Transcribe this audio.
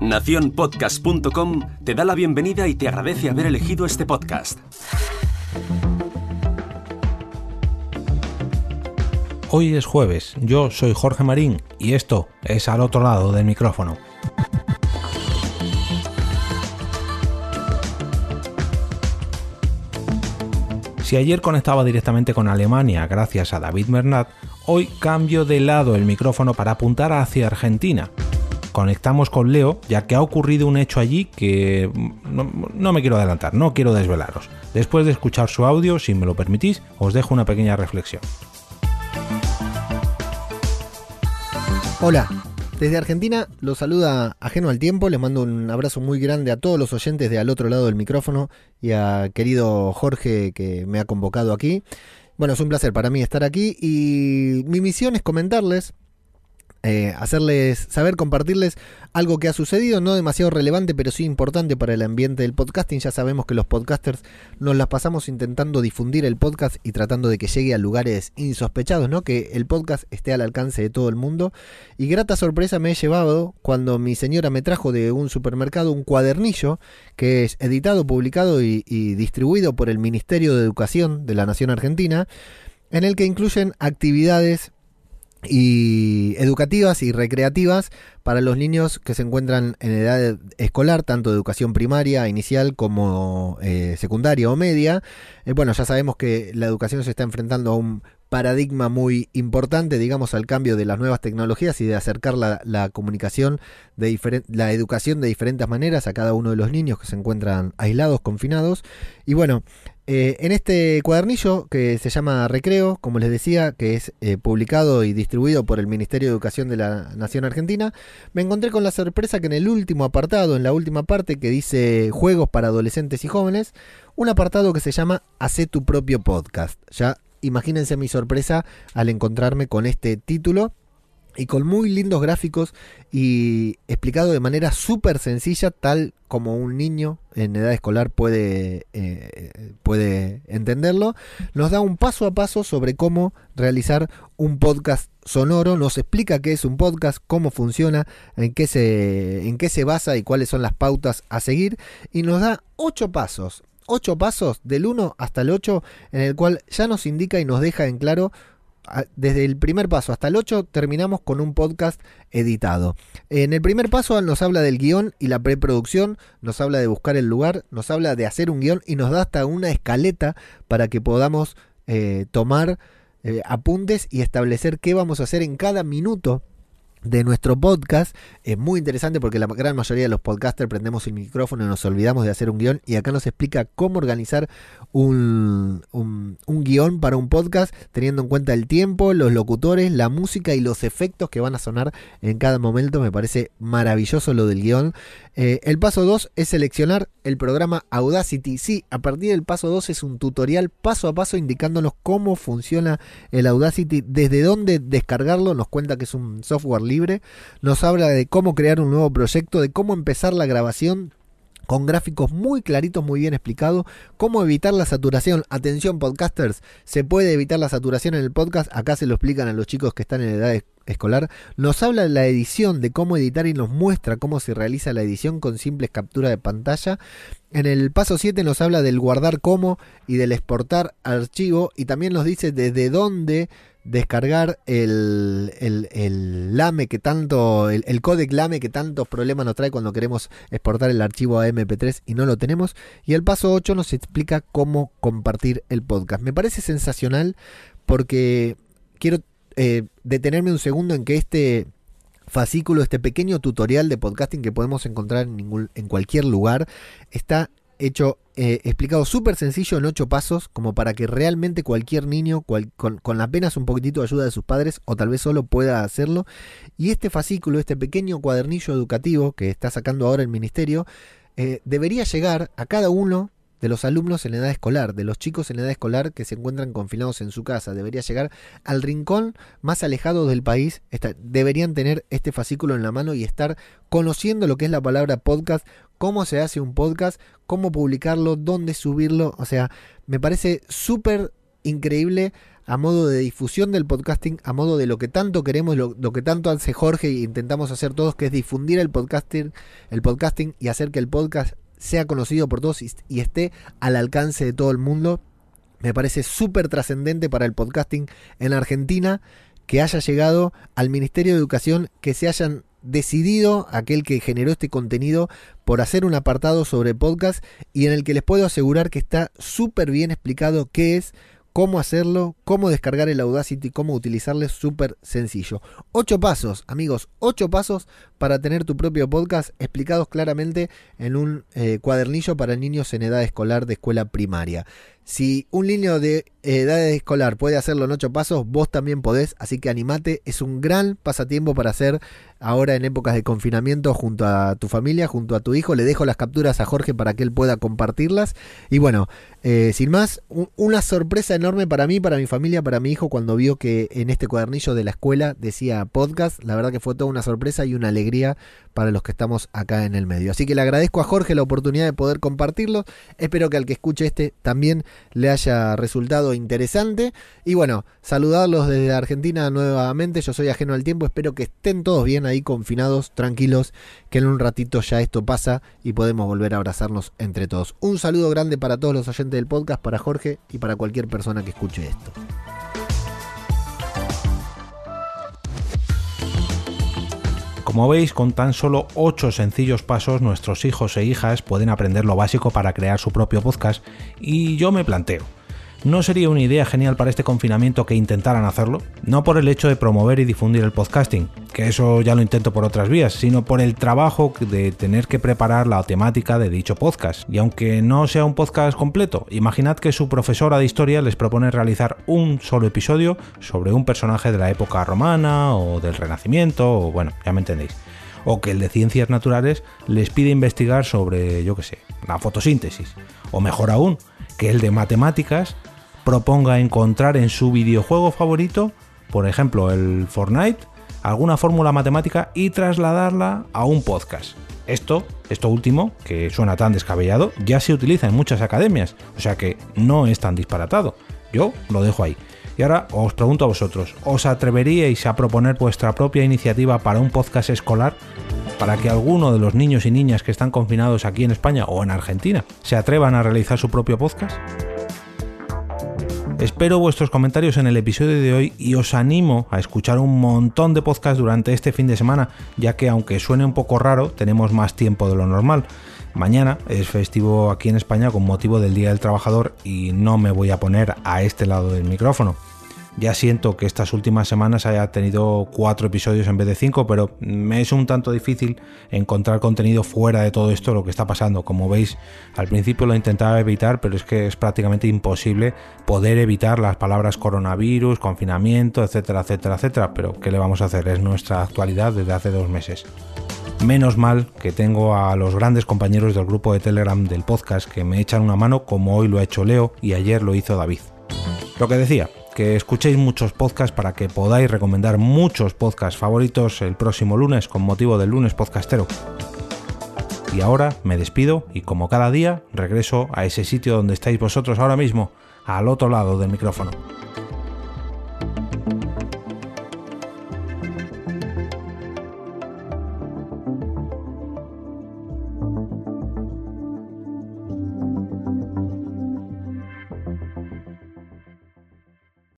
Naciónpodcast.com te da la bienvenida y te agradece haber elegido este podcast. Hoy es jueves, yo soy Jorge Marín y esto es al otro lado del micrófono. Si ayer conectaba directamente con Alemania gracias a David Bernat, hoy cambio de lado el micrófono para apuntar hacia Argentina. Conectamos con Leo, ya que ha ocurrido un hecho allí que no, no, me quiero adelantar, no quiero desvelaros. Después de escuchar su audio, si me lo permitís, os dejo una pequeña reflexión. Hola, desde Argentina los saluda Ajeno al Tiempo, les mando un abrazo muy grande a todos los oyentes de al otro lado del micrófono y a querido Jorge que me ha convocado aquí. Bueno, es un placer para mí estar aquí y mi misión es comentarles eh, hacerles saber, compartirles algo que ha sucedido, no demasiado relevante, pero sí importante para el ambiente del podcasting. Ya sabemos que los podcasters nos las pasamos intentando difundir el podcast y tratando de que llegue a lugares insospechados, ¿no? Que el podcast esté al alcance de todo el mundo. Y grata sorpresa me he llevado cuando mi señora me trajo de un supermercado un cuadernillo que es editado, publicado y, y distribuido por el Ministerio de Educación de la Nación Argentina, en el que incluyen actividades y educativas y recreativas para los niños que se encuentran en edad escolar, tanto de educación primaria, inicial como eh, secundaria o media. Eh, bueno, ya sabemos que la educación se está enfrentando a un paradigma muy importante, digamos, al cambio de las nuevas tecnologías y de acercar la, la comunicación, de la educación de diferentes maneras a cada uno de los niños que se encuentran aislados, confinados. Y bueno, eh, en este cuadernillo que se llama Recreo, como les decía, que es eh, publicado y distribuido por el Ministerio de Educación de la Nación Argentina, me encontré con la sorpresa que en el último apartado, en la última parte que dice Juegos para adolescentes y jóvenes, un apartado que se llama Hacé tu propio podcast. Ya imagínense mi sorpresa al encontrarme con este título y con muy lindos gráficos y explicado de manera súper sencilla, tal como un niño en edad escolar puede, eh, puede entenderlo, nos da un paso a paso sobre cómo realizar un podcast sonoro, nos explica qué es un podcast, cómo funciona, en qué se, en qué se basa y cuáles son las pautas a seguir, y nos da ocho pasos, ocho pasos del 1 hasta el 8, en el cual ya nos indica y nos deja en claro desde el primer paso hasta el 8 terminamos con un podcast editado. En el primer paso nos habla del guion y la preproducción, nos habla de buscar el lugar, nos habla de hacer un guion y nos da hasta una escaleta para que podamos eh, tomar eh, apuntes y establecer qué vamos a hacer en cada minuto de nuestro podcast. Es muy interesante porque la gran mayoría de los podcasters prendemos el micrófono y nos olvidamos de hacer un guion. Y acá nos explica cómo organizar un, un, guion para un podcast, teniendo en cuenta el tiempo, los locutores, la música y los efectos que van a sonar en cada momento. Me parece maravilloso lo del guion. Eh, el paso 2 es seleccionar el programa Audacity. Sí, a partir del paso 2 es un tutorial paso a paso indicándonos cómo funciona el Audacity, desde dónde descargarlo. Nos cuenta que es un software libre. Nos habla de cómo crear un nuevo proyecto, de cómo empezar la grabación con gráficos muy claritos, muy bien explicados, cómo evitar la saturación. Atención podcasters, se puede evitar la saturación en el podcast, acá se lo explican a los chicos que están en edad escolar. Nos habla de la edición, de cómo editar y nos muestra cómo se realiza la edición con simples capturas de pantalla. En el paso 7 nos habla del guardar como y del exportar archivo y también nos dice desde dónde descargar el, LAME que tanto, el, el codec LAME que tantos problemas nos trae cuando queremos exportar el archivo a MP3 y no lo tenemos. Y el paso 8 nos explica cómo compartir el podcast. Me parece sensacional porque quiero eh, detenerme un segundo en que este fascículo, este pequeño tutorial de podcasting que podemos encontrar en, ningún, en cualquier lugar, está hecho, eh, explicado súper sencillo en ocho pasos, como para que realmente cualquier niño, con, con, apenas un poquitito de ayuda de sus padres, o tal vez solo pueda hacerlo. Y este fascículo, este pequeño cuadernillo educativo que está sacando ahora el ministerio, eh, debería llegar a cada uno de los alumnos en edad escolar, de los chicos en edad escolar que se encuentran confinados en su casa. Debería llegar al rincón más alejado del país. deberían tener este fascículo en la mano y estar conociendo lo que es la palabra podcast, cómo se hace un podcast, cómo publicarlo, dónde subirlo. O sea, me parece súper increíble a modo de difusión del podcasting, a modo de lo que tanto queremos, lo, lo que tanto hace Jorge e intentamos hacer todos, que es difundir el podcasting, el podcasting y hacer que el podcast sea conocido por todos y, esté al alcance de todo el mundo. Me parece súper trascendente para el podcasting en Argentina que haya llegado al Ministerio de Educación, que se hayan decidido, aquel que generó este contenido, por hacer un apartado sobre podcast y en el que les puedo asegurar que está súper bien explicado qué es, cómo hacerlo, cómo descargar el Audacity, cómo utilizarlo, súper sencillo. Ocho pasos, amigos, ocho pasos para tener tu propio podcast explicados claramente en un eh, cuadernillo para niños en edad escolar de escuela primaria. Si un niño de edad escolar puede hacerlo en ocho pasos, vos también podés, así que animate, es un gran pasatiempo para hacer ahora en épocas de confinamiento junto a tu familia, junto a tu hijo. Le dejo las capturas a Jorge para que él pueda compartirlas. Y bueno, eh, sin más, un, una sorpresa enorme para mí, para mi familia, para mi hijo cuando vio que en este cuadernillo de la escuela decía podcast. La verdad que fue toda una sorpresa y una para los que estamos acá en el medio. Así que le agradezco a Jorge la oportunidad de poder compartirlo. Espero que al que escuche este también le haya resultado interesante. Y bueno, saludarlos desde Argentina nuevamente. Yo soy ajeno al tiempo. Espero que estén todos bien ahí confinados, tranquilos, que en un ratito ya esto pasa y podemos volver a abrazarnos entre todos. Un saludo grande para todos los oyentes del podcast, para Jorge y para cualquier persona que escuche esto. Como veis, con tan solo 8 sencillos pasos nuestros hijos e hijas pueden aprender lo básico para crear su propio podcast y yo me planteo, ¿no sería una idea genial para este confinamiento que intentaran hacerlo? No por el hecho de promover y difundir el podcasting, que eso ya lo intento por otras vías, sino por el trabajo de tener que preparar la temática de dicho podcast. Y aunque no sea un podcast completo, imaginad que su profesora de historia les propone realizar un solo episodio sobre un personaje de la época romana o del Renacimiento, o bueno, ya me entendéis o que el de ciencias naturales les pide investigar sobre, yo qué sé, la fotosíntesis, o mejor aún, que el de matemáticas proponga encontrar en su videojuego favorito, por ejemplo el Fortnite, alguna fórmula matemática y trasladarla a un podcast. Esto, esto último, que suena tan descabellado, ya se utiliza en muchas academias, o sea que no es tan disparatado. Yo lo dejo ahí. Y ahora os pregunto a vosotros, ¿os atreveríais a proponer vuestra propia iniciativa para un podcast escolar? Para que alguno de los niños y niñas que están confinados aquí en España o en Argentina se atrevan a realizar su propio podcast? Espero vuestros comentarios en el episodio de hoy y os animo a escuchar un montón de podcasts durante este fin de semana, ya que aunque suene un poco raro, tenemos más tiempo de lo normal. Mañana es festivo aquí en España con motivo del Día del Trabajador y no me voy a poner a este lado del micrófono. Ya siento que estas últimas semanas haya tenido cuatro episodios en vez de cinco, pero me es un tanto difícil encontrar contenido fuera de todo esto, lo que está pasando. Como veis, al principio lo intentaba evitar, pero es que es prácticamente imposible poder evitar las palabras coronavirus, confinamiento, etcétera, etcétera, etcétera. Pero ¿qué le vamos a hacer? Es nuestra actualidad desde hace dos meses. Menos mal que tengo a los grandes compañeros del grupo de Telegram del podcast que me echan una mano como hoy lo ha hecho Leo y ayer lo hizo David. Lo que decía, que escuchéis muchos podcasts para que podáis recomendar muchos podcasts favoritos el próximo lunes con motivo del lunes podcastero. Y ahora me despido y como cada día regreso a ese sitio donde estáis vosotros ahora mismo, al otro lado del micrófono.